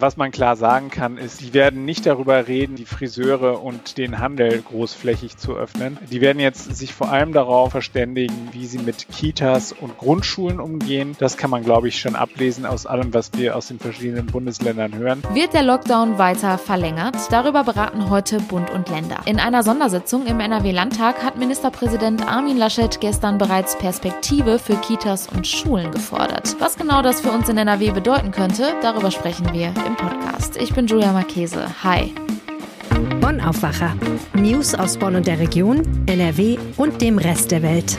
Was man klar sagen kann, ist, die werden nicht darüber reden, die Friseure und den Handel großflächig zu öffnen. Die werden jetzt sich vor allem darauf verständigen, wie sie mit Kitas und Grundschulen umgehen. Das kann man, glaube ich, schon ablesen aus allem, was wir aus den verschiedenen Bundesländern hören. Wird der Lockdown weiter verlängert? Darüber beraten heute Bund und Länder. In einer Sondersitzung im NRW-Landtag hat Ministerpräsident Armin Laschet gestern bereits Perspektive für Kitas und Schulen gefordert. Was genau das für uns in NRW bedeuten könnte, darüber sprechen wir im Podcast. Ich bin Julia Marchese. Hi. Bonn Aufwacher. News aus Bonn und der Region, NRW und dem Rest der Welt.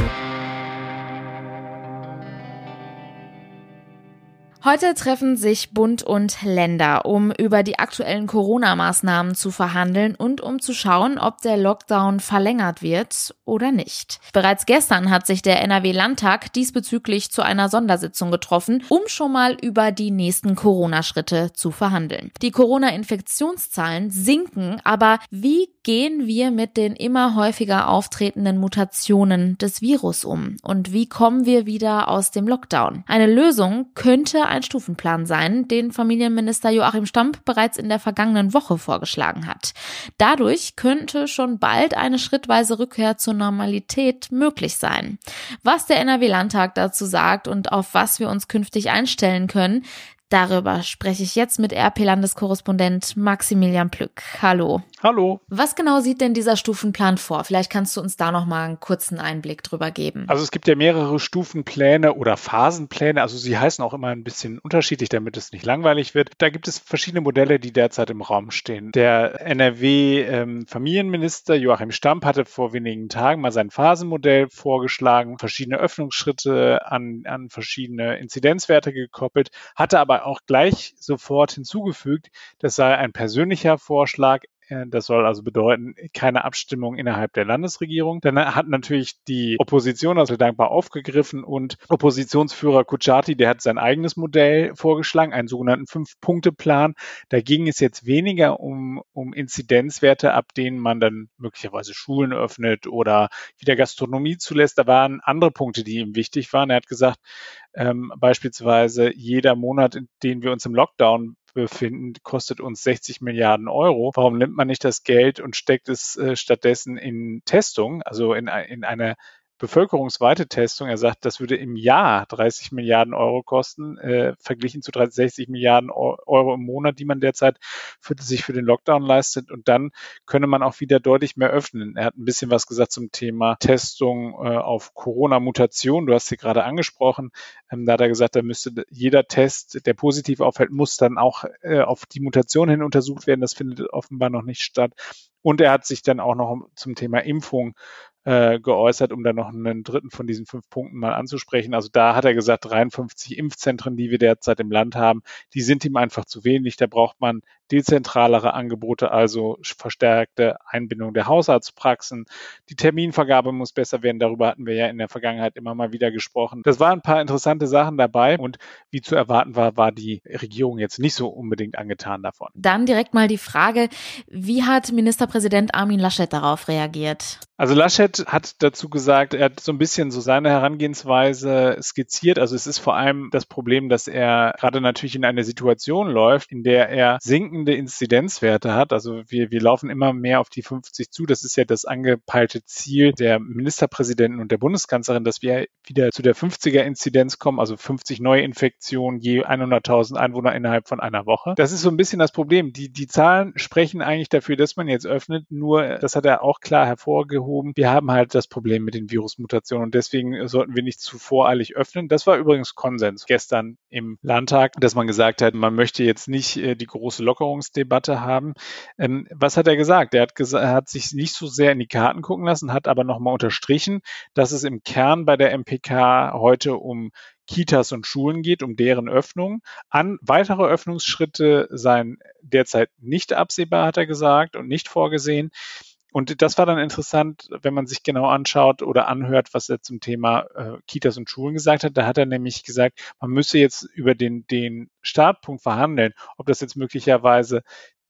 Heute treffen sich Bund und Länder, um über die aktuellen Corona-Maßnahmen zu verhandeln und um zu schauen, ob der Lockdown verlängert wird oder nicht. Bereits gestern hat sich der NRW-Landtag diesbezüglich zu einer Sondersitzung getroffen, um schon mal über die nächsten Corona-Schritte zu verhandeln. Die Corona-Infektionszahlen sinken, aber wie gehen wir mit den immer häufiger auftretenden Mutationen des Virus um? Und wie kommen wir wieder aus dem Lockdown? Eine Lösung könnte ein Stufenplan sein, den Familienminister Joachim Stamp bereits in der vergangenen Woche vorgeschlagen hat. Dadurch könnte schon bald eine schrittweise Rückkehr zur Normalität möglich sein. Was der NRW-Landtag dazu sagt und auf was wir uns künftig einstellen können, Darüber spreche ich jetzt mit RP-Landeskorrespondent Maximilian Plück. Hallo. Hallo. Was genau sieht denn dieser Stufenplan vor? Vielleicht kannst du uns da noch mal einen kurzen Einblick drüber geben. Also es gibt ja mehrere Stufenpläne oder Phasenpläne. Also sie heißen auch immer ein bisschen unterschiedlich, damit es nicht langweilig wird. Da gibt es verschiedene Modelle, die derzeit im Raum stehen. Der NRW-Familienminister ähm, Joachim Stamp hatte vor wenigen Tagen mal sein Phasenmodell vorgeschlagen, verschiedene Öffnungsschritte an, an verschiedene Inzidenzwerte gekoppelt, hatte aber auch gleich sofort hinzugefügt, das sei ein persönlicher Vorschlag. Äh, das soll also bedeuten, keine Abstimmung innerhalb der Landesregierung. Dann hat natürlich die Opposition also dankbar aufgegriffen und Oppositionsführer Kuchati, der hat sein eigenes Modell vorgeschlagen, einen sogenannten Fünf-Punkte-Plan. Da ging es jetzt weniger um, um Inzidenzwerte, ab denen man dann möglicherweise Schulen öffnet oder wieder Gastronomie zulässt. Da waren andere Punkte, die ihm wichtig waren. Er hat gesagt, ähm, beispielsweise jeder Monat, in dem wir uns im Lockdown befinden, kostet uns 60 Milliarden Euro. Warum nimmt man nicht das Geld und steckt es äh, stattdessen in Testung, also in, in eine bevölkerungsweite Testung. Er sagt, das würde im Jahr 30 Milliarden Euro kosten, äh, verglichen zu 60 Milliarden Euro im Monat, die man derzeit für, sich für den Lockdown leistet. Und dann könne man auch wieder deutlich mehr öffnen. Er hat ein bisschen was gesagt zum Thema Testung äh, auf Corona-Mutation. Du hast sie gerade angesprochen. Ähm, da hat er gesagt, da müsste jeder Test, der positiv auffällt, muss dann auch äh, auf die Mutation hin untersucht werden. Das findet offenbar noch nicht statt. Und er hat sich dann auch noch zum Thema Impfung äh, geäußert, um dann noch einen dritten von diesen fünf Punkten mal anzusprechen. Also da hat er gesagt, 53 Impfzentren, die wir derzeit im Land haben, die sind ihm einfach zu wenig. Da braucht man dezentralere Angebote, also verstärkte Einbindung der Hausarztpraxen. Die Terminvergabe muss besser werden. Darüber hatten wir ja in der Vergangenheit immer mal wieder gesprochen. Das waren ein paar interessante Sachen dabei und wie zu erwarten war, war die Regierung jetzt nicht so unbedingt angetan davon. Dann direkt mal die Frage, wie hat Ministerpräsident Armin Laschet darauf reagiert? Also Laschet hat dazu gesagt, er hat so ein bisschen so seine Herangehensweise skizziert. Also es ist vor allem das Problem, dass er gerade natürlich in eine Situation läuft, in der er sinkende Inzidenzwerte hat. Also wir, wir laufen immer mehr auf die 50 zu. Das ist ja das angepeilte Ziel der Ministerpräsidenten und der Bundeskanzlerin, dass wir wieder zu der 50er Inzidenz kommen, also 50 Neuinfektionen je 100.000 Einwohner innerhalb von einer Woche. Das ist so ein bisschen das Problem. Die, die Zahlen sprechen eigentlich dafür, dass man jetzt öffnet. Nur, das hat er auch klar hervorgehoben, wir haben halt das Problem mit den Virusmutationen und deswegen sollten wir nicht zu voreilig öffnen. Das war übrigens Konsens gestern im Landtag, dass man gesagt hat, man möchte jetzt nicht äh, die große Lockerungsdebatte haben. Ähm, was hat er gesagt? Er hat, gesagt, er hat sich nicht so sehr in die Karten gucken lassen, hat aber nochmal unterstrichen, dass es im Kern bei der MPK heute um Kitas und Schulen geht, um deren Öffnung. An weitere Öffnungsschritte seien derzeit nicht absehbar, hat er gesagt, und nicht vorgesehen. Und das war dann interessant, wenn man sich genau anschaut oder anhört, was er zum Thema äh, Kitas und Schulen gesagt hat. Da hat er nämlich gesagt, man müsse jetzt über den, den Startpunkt verhandeln, ob das jetzt möglicherweise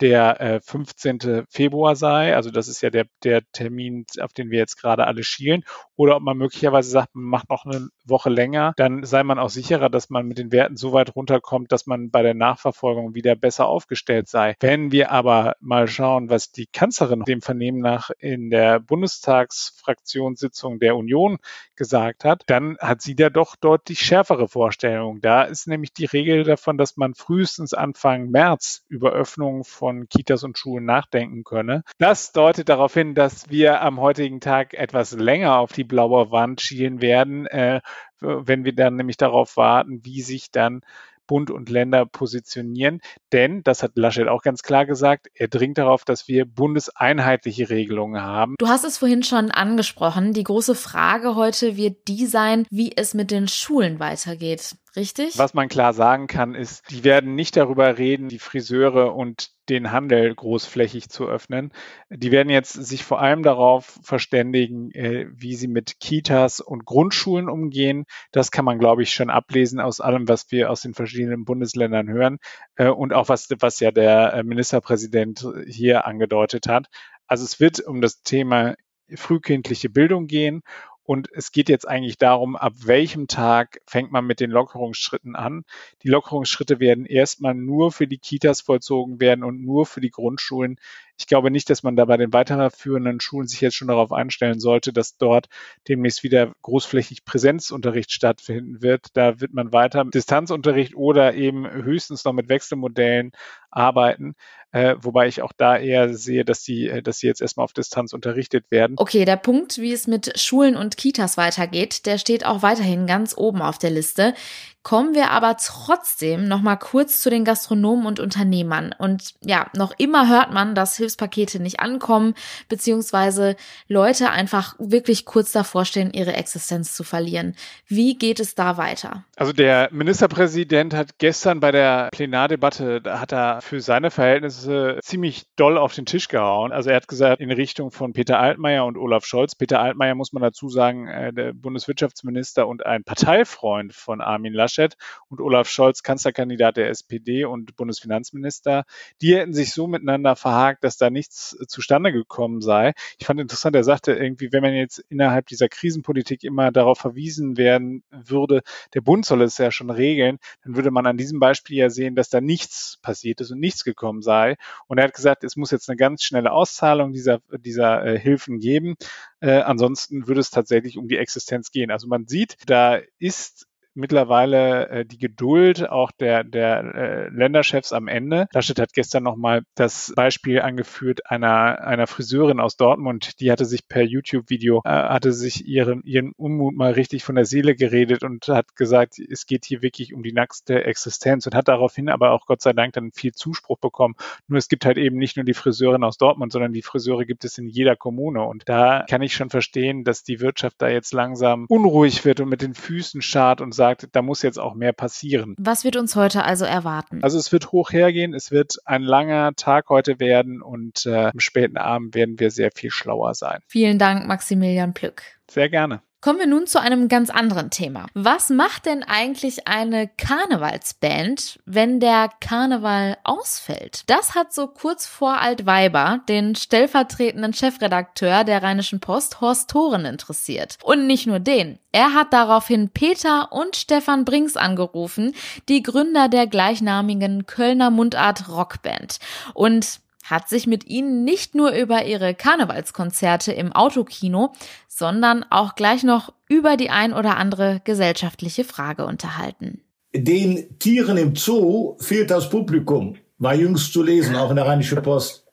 der äh, 15. Februar sei, also das ist ja der, der Termin, auf den wir jetzt gerade alle schielen, oder ob man möglicherweise sagt, man macht noch eine Woche länger, dann sei man auch sicherer, dass man mit den Werten so weit runterkommt, dass man bei der Nachverfolgung wieder besser aufgestellt sei. Wenn wir aber mal schauen, was die Kanzlerin dem Vernehmen nach in der Bundestagsfraktionssitzung der Union gesagt hat, dann hat sie da doch deutlich schärfere Vorstellungen. Da ist nämlich die Regel davon, dass man frühestens Anfang März über Öffnungen von von Kitas und Schulen nachdenken könne. Das deutet darauf hin, dass wir am heutigen Tag etwas länger auf die blaue Wand schielen werden, äh, wenn wir dann nämlich darauf warten, wie sich dann Bund und Länder positionieren. Denn, das hat Laschet auch ganz klar gesagt, er dringt darauf, dass wir bundeseinheitliche Regelungen haben. Du hast es vorhin schon angesprochen. Die große Frage heute wird die sein, wie es mit den Schulen weitergeht. Richtig? Was man klar sagen kann, ist, die werden nicht darüber reden, die Friseure und den Handel großflächig zu öffnen. Die werden jetzt sich vor allem darauf verständigen, äh, wie sie mit Kitas und Grundschulen umgehen. Das kann man, glaube ich, schon ablesen aus allem, was wir aus den verschiedenen Bundesländern hören äh, und auch was, was ja der äh, Ministerpräsident hier angedeutet hat. Also es wird um das Thema frühkindliche Bildung gehen und es geht jetzt eigentlich darum, ab welchem Tag fängt man mit den Lockerungsschritten an. Die Lockerungsschritte werden erstmal nur für die Kitas vollzogen werden und nur für die Grundschulen. Ich glaube nicht, dass man da bei den weiterführenden Schulen sich jetzt schon darauf einstellen sollte, dass dort demnächst wieder großflächig Präsenzunterricht stattfinden wird. Da wird man weiter mit Distanzunterricht oder eben höchstens noch mit Wechselmodellen arbeiten. Äh, wobei ich auch da eher sehe, dass sie, äh, dass sie jetzt erstmal auf Distanz unterrichtet werden. Okay, der Punkt, wie es mit Schulen und Kitas weitergeht, der steht auch weiterhin ganz oben auf der Liste. Kommen wir aber trotzdem noch mal kurz zu den Gastronomen und Unternehmern. Und ja, noch immer hört man, dass Hilfspakete nicht ankommen, beziehungsweise Leute einfach wirklich kurz davor stehen, ihre Existenz zu verlieren. Wie geht es da weiter? Also der Ministerpräsident hat gestern bei der Plenardebatte, da hat er für seine Verhältnisse ziemlich doll auf den Tisch gehauen. Also er hat gesagt, in Richtung von Peter Altmaier und Olaf Scholz. Peter Altmaier muss man dazu sagen, äh, der Bundeswirtschaftsminister und ein Parteifreund von Armin Laschet Laschet und Olaf Scholz, Kanzlerkandidat der SPD und Bundesfinanzminister, die hätten sich so miteinander verhakt, dass da nichts zustande gekommen sei. Ich fand interessant, er sagte irgendwie, wenn man jetzt innerhalb dieser Krisenpolitik immer darauf verwiesen werden würde, der Bund soll es ja schon regeln, dann würde man an diesem Beispiel ja sehen, dass da nichts passiert ist und nichts gekommen sei. Und er hat gesagt, es muss jetzt eine ganz schnelle Auszahlung dieser, dieser äh, Hilfen geben. Äh, ansonsten würde es tatsächlich um die Existenz gehen. Also man sieht, da ist mittlerweile äh, die Geduld auch der, der äh, Länderchefs am Ende. Laschet hat gestern nochmal das Beispiel angeführt einer, einer Friseurin aus Dortmund, die hatte sich per YouTube-Video, äh, hatte sich ihren, ihren Unmut mal richtig von der Seele geredet und hat gesagt, es geht hier wirklich um die nackte Existenz und hat daraufhin aber auch Gott sei Dank dann viel Zuspruch bekommen. Nur es gibt halt eben nicht nur die Friseurin aus Dortmund, sondern die Friseure gibt es in jeder Kommune und da kann ich schon verstehen, dass die Wirtschaft da jetzt langsam unruhig wird und mit den Füßen schart und sagt, da muss jetzt auch mehr passieren. Was wird uns heute also erwarten? Also es wird hoch hergehen, es wird ein langer Tag heute werden und äh, am späten Abend werden wir sehr viel schlauer sein. Vielen Dank, Maximilian Plück. Sehr gerne. Kommen wir nun zu einem ganz anderen Thema. Was macht denn eigentlich eine Karnevalsband, wenn der Karneval ausfällt? Das hat so kurz vor Altweiber den stellvertretenden Chefredakteur der Rheinischen Post, Horst Thoren, interessiert. Und nicht nur den. Er hat daraufhin Peter und Stefan Brinks angerufen, die Gründer der gleichnamigen Kölner Mundart Rockband. Und hat sich mit ihnen nicht nur über ihre Karnevalskonzerte im Autokino, sondern auch gleich noch über die ein oder andere gesellschaftliche Frage unterhalten. Den Tieren im Zoo fehlt das Publikum, war jüngst zu lesen, auch in der Rheinische Post.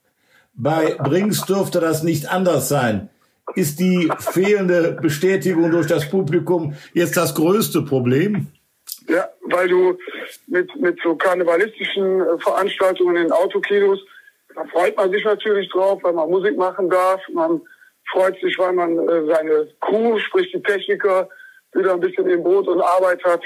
Bei Brings dürfte das nicht anders sein. ist die fehlende Bestätigung durch das Publikum jetzt das größte Problem? Ja, weil du mit, mit so karnevalistischen äh, Veranstaltungen in Autokinos, da freut man sich natürlich drauf, weil man Musik machen darf. Man freut sich, weil man äh, seine Crew, sprich die Techniker, wieder ein bisschen im Boot und Arbeit hat.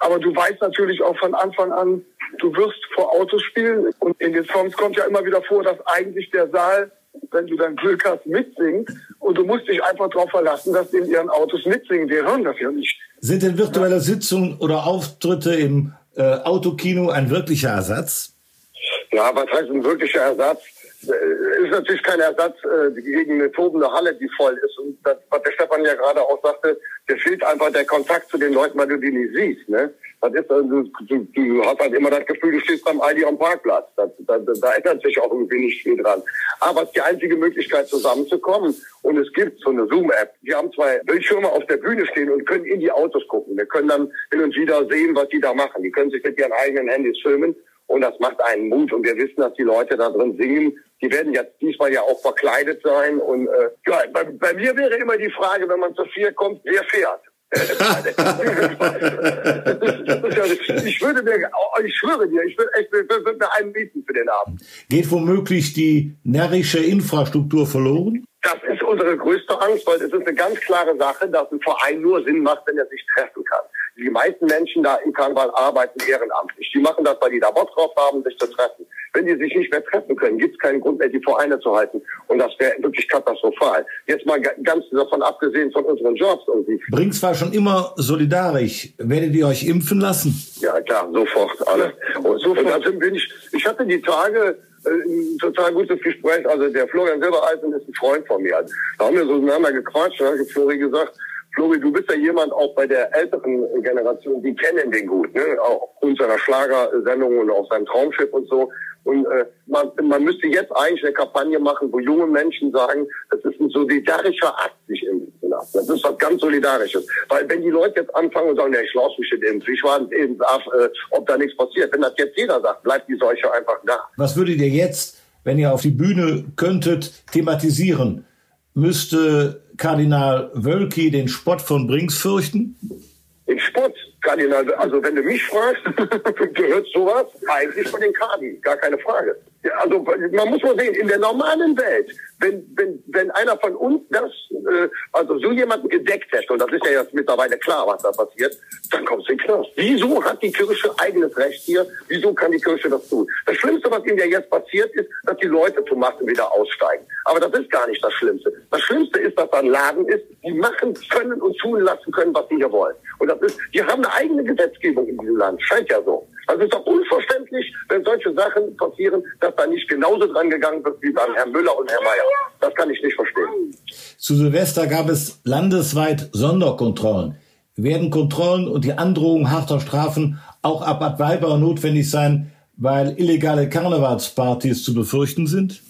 Aber du weißt natürlich auch von Anfang an, du wirst vor Autos spielen. Und in den Songs kommt ja immer wieder vor, dass eigentlich der Saal, wenn du dann Glück hast, mitsingt. Und du musst dich einfach darauf verlassen, dass die in ihren Autos mitsingen. Wir hören das ja nicht. Sind denn virtuelle Sitzungen oder Auftritte im äh, Autokino ein wirklicher Ersatz? Ja, was heißt ein wirklicher Ersatz? Äh, ist natürlich kein Ersatz äh, gegen eine tobende Halle, die voll ist. Und das, was der Stefan ja gerade auch sagte, der fehlt einfach der Kontakt zu den Leuten, weil du die nicht siehst. Ne? Das ist, also, du, du hast halt immer das Gefühl, du stehst beim Aldi am Parkplatz. Das, da, da ändert sich auch irgendwie nicht viel dran. Aber es ist die einzige Möglichkeit, zusammenzukommen. Und es gibt so eine Zoom-App. Wir haben zwei Bildschirme auf der Bühne stehen und können in die Autos gucken. Wir können dann hin und wieder sehen, was die da machen. Die können sich mit ihren eigenen Handys filmen. Und das macht einen Mut. Und wir wissen, dass die Leute da drin singen. Die werden jetzt diesmal ja auch verkleidet sein. Und äh, ja, bei, bei mir wäre immer die Frage, wenn man zu vier kommt, wer fährt? ich würde mir, ich schwöre dir, ich würde echt, würde mir einen mieten für den Abend. Geht womöglich die närrische Infrastruktur verloren? Das ist unsere größte Angst, weil es ist eine ganz klare Sache, dass ein Verein nur Sinn macht, wenn er sich treffen kann. Die meisten Menschen da im Karneval arbeiten ehrenamtlich. Die machen das, weil die da Bock drauf haben, sich zu treffen. Wenn die sich nicht mehr treffen können, gibt es keinen Grund mehr, die Vereine zu halten. Und das wäre wirklich katastrophal. Jetzt mal ganz davon abgesehen von unseren Jobs irgendwie. Brinks war schon immer solidarisch. Werdet ihr euch impfen lassen? Ja, klar, sofort, alle. Und, sofort. und also bin ich, ich hatte die Tage, äh, ein total gutes Gespräch. Also der Florian Silbereisen ist ein Freund von mir. Da haben wir so miteinander gequatscht. Da hat Flori gesagt, Flori, du bist ja jemand auch bei der älteren Generation, die kennen den gut, ne? auch aufgrund seiner Schlagersendung und auch sein Traumschiff und so. Und äh, man, man müsste jetzt eigentlich eine Kampagne machen, wo junge Menschen sagen, das ist ein solidarischer Akt, sich impfen zu lassen. Das ist was ganz Solidarisches. Weil wenn die Leute jetzt anfangen und sagen, ja, ich lasse mich nicht impfen, ich war eben äh, ob da nichts passiert. Wenn das jetzt jeder sagt, bleibt die Seuche einfach da. Was würdet ihr jetzt, wenn ihr auf die Bühne könntet, thematisieren? Müsste Kardinal Wölki den Spott von Brinks fürchten? Den Spott? Kardinal, also wenn du mich fragst, gehört sowas eigentlich von den Kadi, gar keine Frage. Also man muss mal sehen, in der normalen Welt, wenn, wenn, wenn einer von uns das, äh, also so jemanden gedeckt hätte, und das ist ja jetzt mittlerweile klar, was da passiert, dann kommst du in Knast. Wieso hat die Kirche eigenes Recht hier? Wieso kann die Kirche das tun? Das Schlimmste, was ihnen ja jetzt passiert, ist, dass die Leute zum Massen wieder aussteigen. Aber das ist gar nicht das Schlimmste. Das Schlimmste ist, dass da ein Laden ist, die machen können und tun lassen können, was sie hier wollen. Und das ist, die haben eine eigene Gesetzgebung in diesem Land. Scheint ja so. Also es ist doch unverständlich, wenn solche Sachen passieren, dass da nicht genauso dran gegangen wird wie beim Herrn Müller und Herrn Mayer. Das kann ich nicht verstehen. Zu Silvester gab es landesweit Sonderkontrollen. Werden Kontrollen und die Androhung harter Strafen auch ab Bad Weiber notwendig sein, weil illegale Karnevalspartys zu befürchten sind?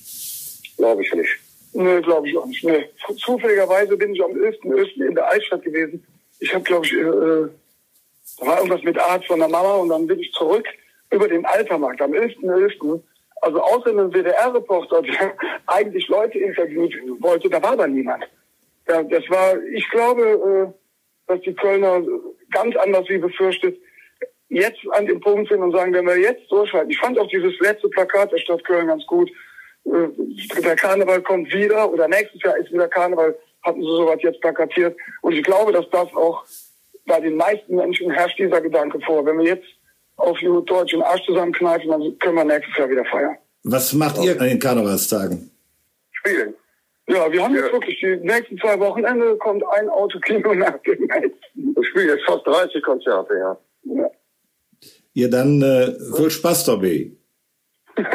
Glaube ich nicht. Nee, glaube ich auch nicht. Nee. Zufälligerweise bin ich am 11.11. in der Altstadt gewesen. Ich habe, glaube ich, äh, da war irgendwas mit Arzt von der Mama und dann bin ich zurück über den Altermarkt am 11.11. .11. Also außer einem WDR-Reporter, der eigentlich Leute interviewt wollte, da war da niemand. Ja, das war, ich glaube, äh, dass die Kölner ganz anders wie befürchtet jetzt an dem Punkt sind und sagen, wenn wir jetzt durchhalten. Ich fand auch dieses letzte Plakat der Stadt Köln ganz gut. Äh, der Karneval kommt wieder oder nächstes Jahr ist wieder Karneval, hatten sie sowas jetzt plakatiert. Und ich glaube, dass das auch bei den meisten Menschen herrscht dieser Gedanke vor. Wenn wir jetzt auf die Deutsch den Arsch zusammenkneifen, dann können wir nächstes Jahr wieder feiern. Was macht ihr an den Karnevalstagen? Spielen. Ja, wir haben jetzt wirklich die nächsten zwei Wochenende kommt ein Autokino nach dem nächsten. Ich spiele jetzt fast 30 Konzerte, ja. ja. Ihr dann äh, viel Spaß dabei. das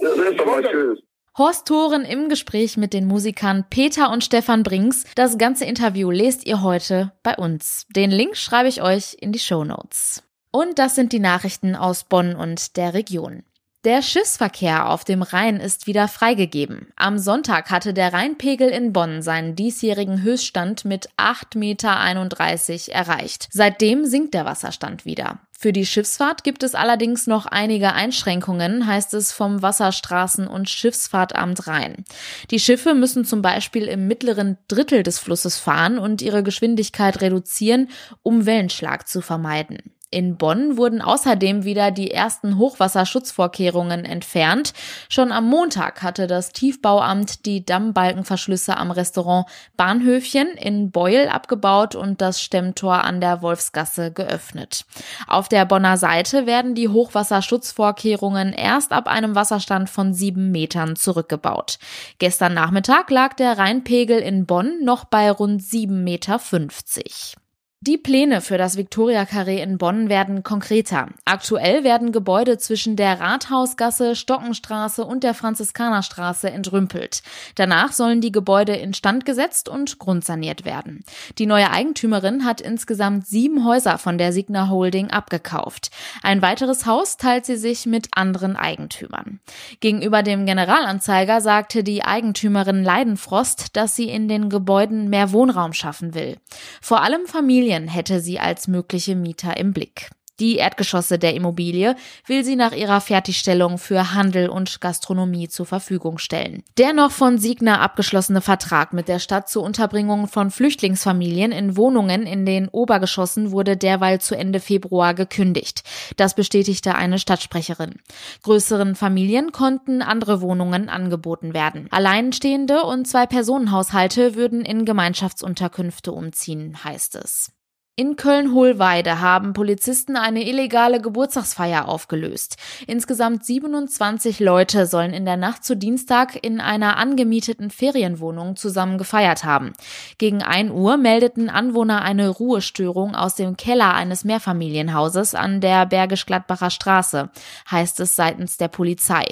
ist doch mal schön. Horst Thoren im Gespräch mit den Musikern Peter und Stefan Brinks. Das ganze Interview lest ihr heute bei uns. Den Link schreibe ich euch in die Show Notes. Und das sind die Nachrichten aus Bonn und der Region. Der Schiffsverkehr auf dem Rhein ist wieder freigegeben. Am Sonntag hatte der Rheinpegel in Bonn seinen diesjährigen Höchststand mit 8,31 Meter erreicht. Seitdem sinkt der Wasserstand wieder. Für die Schiffsfahrt gibt es allerdings noch einige Einschränkungen, heißt es vom Wasserstraßen- und Schiffsfahrtamt Rhein. Die Schiffe müssen zum Beispiel im mittleren Drittel des Flusses fahren und ihre Geschwindigkeit reduzieren, um Wellenschlag zu vermeiden. In Bonn wurden außerdem wieder die ersten Hochwasserschutzvorkehrungen entfernt. Schon am Montag hatte das Tiefbauamt die Dammbalkenverschlüsse am Restaurant Bahnhöfchen in Beul abgebaut und das Stemmtor an der Wolfsgasse geöffnet. Auf der Bonner Seite werden die Hochwasserschutzvorkehrungen erst ab einem Wasserstand von sieben Metern zurückgebaut. Gestern Nachmittag lag der Rheinpegel in Bonn noch bei rund sieben Meter. fünfzig. Die Pläne für das Victoria Carré in Bonn werden konkreter. Aktuell werden Gebäude zwischen der Rathausgasse, Stockenstraße und der Franziskanerstraße entrümpelt. Danach sollen die Gebäude instand gesetzt und grundsaniert werden. Die neue Eigentümerin hat insgesamt sieben Häuser von der Signa Holding abgekauft. Ein weiteres Haus teilt sie sich mit anderen Eigentümern. Gegenüber dem Generalanzeiger sagte die Eigentümerin Leidenfrost, dass sie in den Gebäuden mehr Wohnraum schaffen will. Vor allem Familien Immobilien hätte sie als mögliche Mieter im Blick. Die Erdgeschosse der Immobilie will sie nach ihrer Fertigstellung für Handel und Gastronomie zur Verfügung stellen. Der noch von Signa abgeschlossene Vertrag mit der Stadt zur Unterbringung von Flüchtlingsfamilien in Wohnungen in den Obergeschossen wurde derweil zu Ende Februar gekündigt. Das bestätigte eine Stadtsprecherin. Größeren Familien konnten andere Wohnungen angeboten werden. Alleinstehende und zwei Personenhaushalte würden in Gemeinschaftsunterkünfte umziehen, heißt es. In Köln-Hohlweide haben Polizisten eine illegale Geburtstagsfeier aufgelöst. Insgesamt 27 Leute sollen in der Nacht zu Dienstag in einer angemieteten Ferienwohnung zusammen gefeiert haben. Gegen 1 Uhr meldeten Anwohner eine Ruhestörung aus dem Keller eines Mehrfamilienhauses an der Bergisch-Gladbacher Straße, heißt es seitens der Polizei.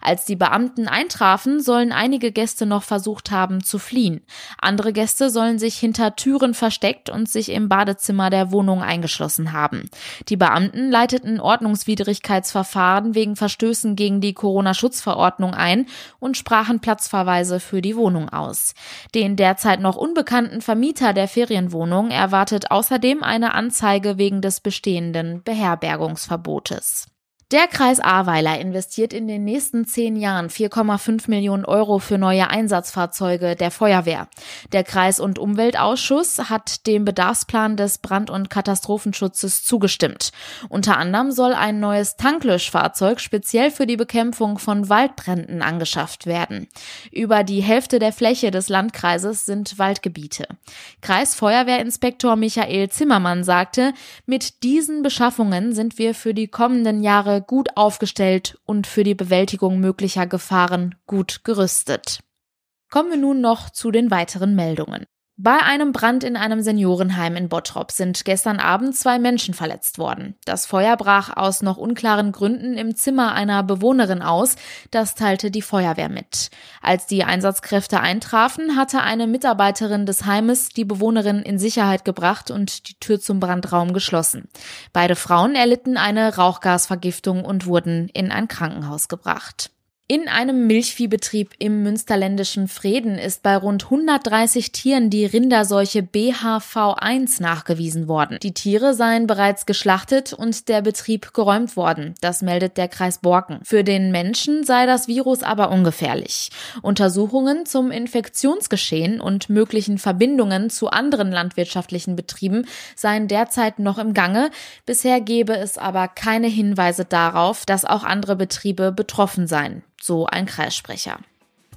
Als die Beamten eintrafen, sollen einige Gäste noch versucht haben zu fliehen. Andere Gäste sollen sich hinter Türen versteckt und sich im Badezimmer Badezimmer der Wohnung eingeschlossen haben. Die Beamten leiteten Ordnungswidrigkeitsverfahren wegen Verstößen gegen die Corona-Schutzverordnung ein und sprachen Platzverweise für die Wohnung aus. Den derzeit noch unbekannten Vermieter der Ferienwohnung erwartet außerdem eine Anzeige wegen des bestehenden Beherbergungsverbotes. Der Kreis Ahrweiler investiert in den nächsten zehn Jahren 4,5 Millionen Euro für neue Einsatzfahrzeuge der Feuerwehr. Der Kreis- und Umweltausschuss hat dem Bedarfsplan des Brand- und Katastrophenschutzes zugestimmt. Unter anderem soll ein neues Tanklöschfahrzeug speziell für die Bekämpfung von Waldbränden angeschafft werden. Über die Hälfte der Fläche des Landkreises sind Waldgebiete. Kreisfeuerwehrinspektor Michael Zimmermann sagte, mit diesen Beschaffungen sind wir für die kommenden Jahre gut aufgestellt und für die Bewältigung möglicher Gefahren gut gerüstet. Kommen wir nun noch zu den weiteren Meldungen. Bei einem Brand in einem Seniorenheim in Bottrop sind gestern Abend zwei Menschen verletzt worden. Das Feuer brach aus noch unklaren Gründen im Zimmer einer Bewohnerin aus, das teilte die Feuerwehr mit. Als die Einsatzkräfte eintrafen, hatte eine Mitarbeiterin des Heimes die Bewohnerin in Sicherheit gebracht und die Tür zum Brandraum geschlossen. Beide Frauen erlitten eine Rauchgasvergiftung und wurden in ein Krankenhaus gebracht. In einem Milchviehbetrieb im münsterländischen Frieden ist bei rund 130 Tieren die Rinderseuche BHV1 nachgewiesen worden. Die Tiere seien bereits geschlachtet und der Betrieb geräumt worden. Das meldet der Kreis Borken. Für den Menschen sei das Virus aber ungefährlich. Untersuchungen zum Infektionsgeschehen und möglichen Verbindungen zu anderen landwirtschaftlichen Betrieben seien derzeit noch im Gange. Bisher gebe es aber keine Hinweise darauf, dass auch andere Betriebe betroffen seien so ein Kreissprecher.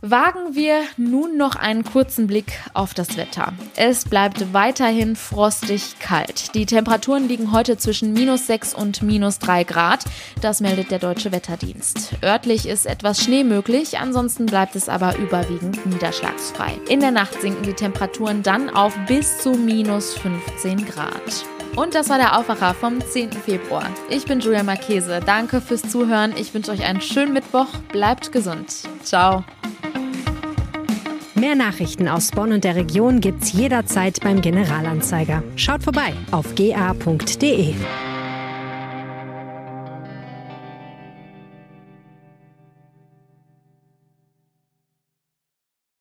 Wagen wir nun noch einen kurzen Blick auf das Wetter. Es bleibt weiterhin frostig kalt. Die Temperaturen liegen heute zwischen minus 6 und minus 3 Grad. Das meldet der Deutsche Wetterdienst. Örtlich ist etwas Schnee möglich, ansonsten bleibt es aber überwiegend niederschlagsfrei. In der Nacht sinken die Temperaturen dann auf bis zu minus 15 Grad. Und das war der Aufwacher vom 10. Februar. Ich bin Julia Marchese. Danke fürs Zuhören. Ich wünsche euch einen schönen Mittwoch. Bleibt gesund. Ciao. Mehr Nachrichten aus Bonn und der Region gibt's jederzeit beim Generalanzeiger. Schaut vorbei auf ga.de.